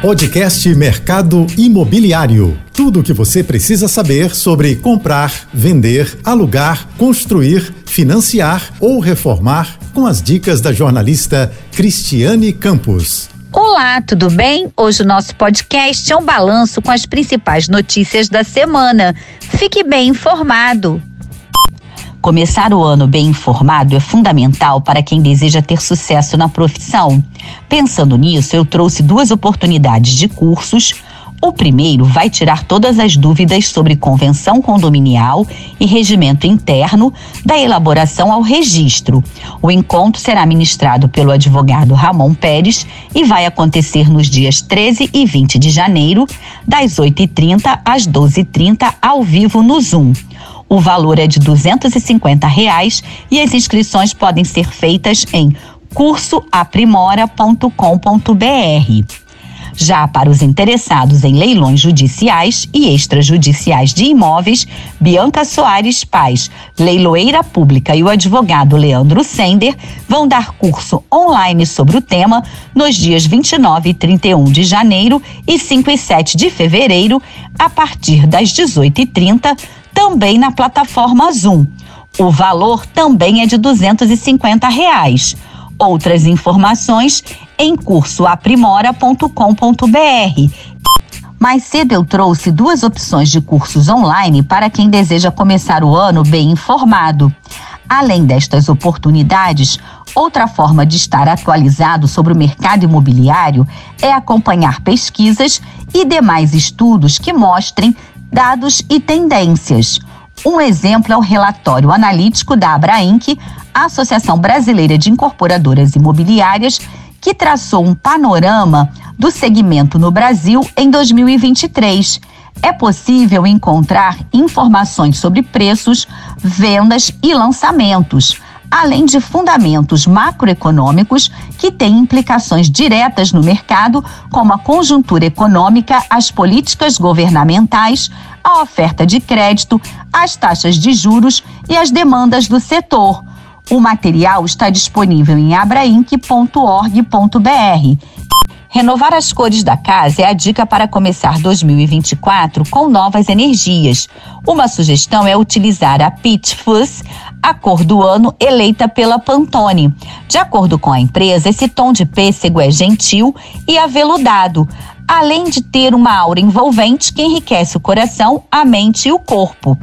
Podcast Mercado Imobiliário. Tudo o que você precisa saber sobre comprar, vender, alugar, construir, financiar ou reformar com as dicas da jornalista Cristiane Campos. Olá, tudo bem? Hoje o nosso podcast é um balanço com as principais notícias da semana. Fique bem informado. Começar o ano bem informado é fundamental para quem deseja ter sucesso na profissão. Pensando nisso, eu trouxe duas oportunidades de cursos. O primeiro vai tirar todas as dúvidas sobre convenção condominial e regimento interno, da elaboração ao registro. O encontro será ministrado pelo advogado Ramon Pérez e vai acontecer nos dias 13 e 20 de janeiro, das 8h30 às 12h30, ao vivo no Zoom. O valor é de 250 reais e as inscrições podem ser feitas em cursoaprimora.com.br. Já para os interessados em leilões judiciais e extrajudiciais de imóveis, Bianca Soares Paz, leiloeira pública e o advogado Leandro Sender vão dar curso online sobre o tema nos dias 29 e 31 de janeiro e 5 e 7 de fevereiro, a partir das 18h30 também na plataforma Zoom. O valor também é de 250 reais. Outras informações em cursoaprimora.com.br. Mais cedo eu trouxe duas opções de cursos online para quem deseja começar o ano bem informado. Além destas oportunidades, outra forma de estar atualizado sobre o mercado imobiliário é acompanhar pesquisas e demais estudos que mostrem dados e tendências. Um exemplo é o relatório analítico da Abrainc, Associação Brasileira de Incorporadoras Imobiliárias, que traçou um panorama do segmento no Brasil em 2023. É possível encontrar informações sobre preços, vendas e lançamentos além de fundamentos macroeconômicos que têm implicações diretas no mercado, como a conjuntura econômica, as políticas governamentais, a oferta de crédito, as taxas de juros e as demandas do setor. O material está disponível em abrainc.org.br. Renovar as cores da casa é a dica para começar 2024 com novas energias. Uma sugestão é utilizar a Peach Fuzz, a cor do ano eleita pela Pantone. De acordo com a empresa, esse tom de pêssego é gentil e aveludado, além de ter uma aura envolvente que enriquece o coração, a mente e o corpo.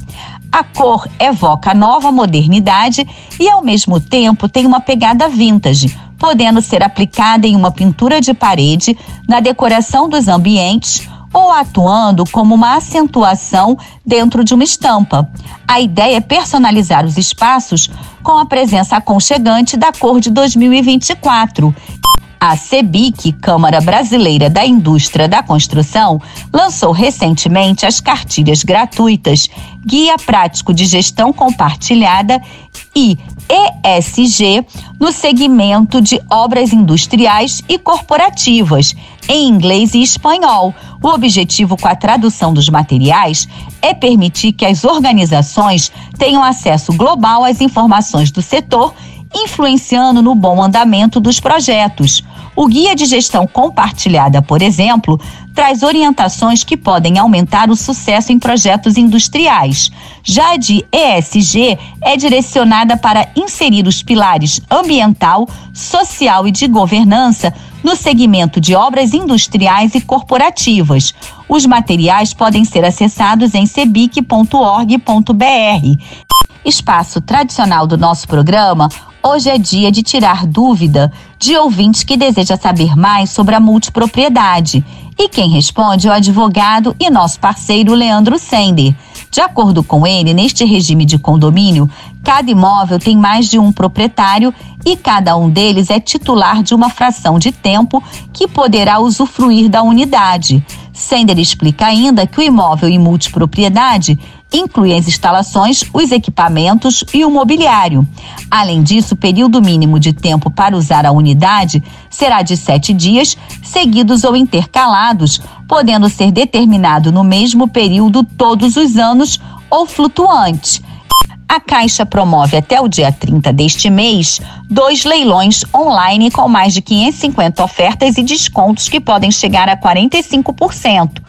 A cor evoca nova modernidade e, ao mesmo tempo, tem uma pegada vintage, podendo ser aplicada em uma pintura de parede, na decoração dos ambientes ou atuando como uma acentuação dentro de uma estampa. A ideia é personalizar os espaços com a presença aconchegante da cor de 2024. A CEBIC, Câmara Brasileira da Indústria da Construção, lançou recentemente as cartilhas gratuitas Guia Prático de Gestão Compartilhada e ESG no segmento de obras industriais e corporativas, em inglês e espanhol. O objetivo com a tradução dos materiais é permitir que as organizações tenham acesso global às informações do setor, influenciando no bom andamento dos projetos. O Guia de Gestão Compartilhada, por exemplo, traz orientações que podem aumentar o sucesso em projetos industriais. Já a de ESG é direcionada para inserir os pilares ambiental, social e de governança no segmento de obras industriais e corporativas. Os materiais podem ser acessados em cebic.org.br. Espaço tradicional do nosso programa, Hoje é dia de tirar dúvida de ouvintes que deseja saber mais sobre a multipropriedade. E quem responde é o advogado e nosso parceiro Leandro Sender. De acordo com ele, neste regime de condomínio, cada imóvel tem mais de um proprietário e cada um deles é titular de uma fração de tempo que poderá usufruir da unidade. Sender explica ainda que o imóvel em multipropriedade inclui as instalações, os equipamentos e o mobiliário. Além disso, o período mínimo de tempo para usar a unidade será de sete dias, seguidos ou intercalados, podendo ser determinado no mesmo período todos os anos ou flutuante. A Caixa promove até o dia 30 deste mês dois leilões online com mais de 550 ofertas e descontos que podem chegar a 45%.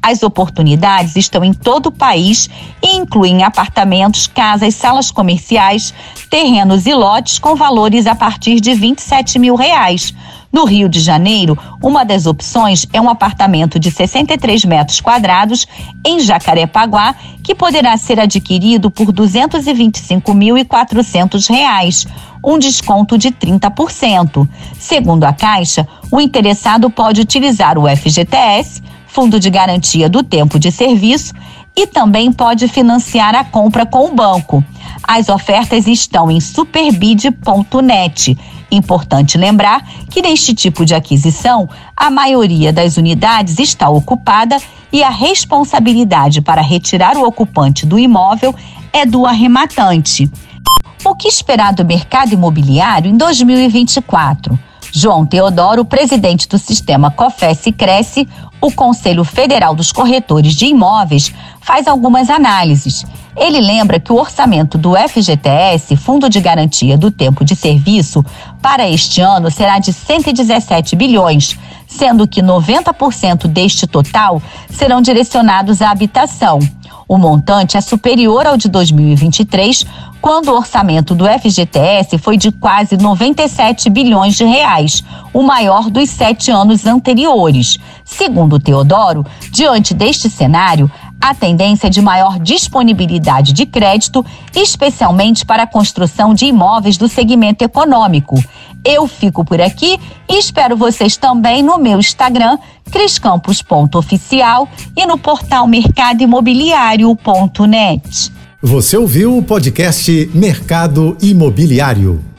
As oportunidades estão em todo o país e incluem apartamentos, casas, salas comerciais, terrenos e lotes com valores a partir de 27 mil reais. No Rio de Janeiro, uma das opções é um apartamento de 63 metros quadrados em Jacarepaguá, que poderá ser adquirido por 225.400 reais, um desconto de 30%. Segundo a Caixa, o interessado pode utilizar o FGTS, Fundo de Garantia do Tempo de Serviço, e também pode financiar a compra com o banco. As ofertas estão em superbid.net Importante lembrar que neste tipo de aquisição, a maioria das unidades está ocupada e a responsabilidade para retirar o ocupante do imóvel é do arrematante. O que esperar do mercado imobiliário em 2024? João Teodoro, presidente do sistema COFES Cresce, o Conselho Federal dos Corretores de Imóveis, faz algumas análises. Ele lembra que o orçamento do FGTS, Fundo de Garantia do Tempo de Serviço, para este ano será de 117 bilhões, sendo que 90% deste total serão direcionados à habitação. O montante é superior ao de 2023, quando o orçamento do FGTS foi de quase 97 bilhões de reais, o maior dos sete anos anteriores. Segundo Teodoro, diante deste cenário, a tendência é de maior disponibilidade de crédito, especialmente para a construção de imóveis do segmento econômico. Eu fico por aqui e espero vocês também no meu Instagram, criscampos.oficial e no portal mercadoimobiliário.net. Você ouviu o podcast Mercado Imobiliário.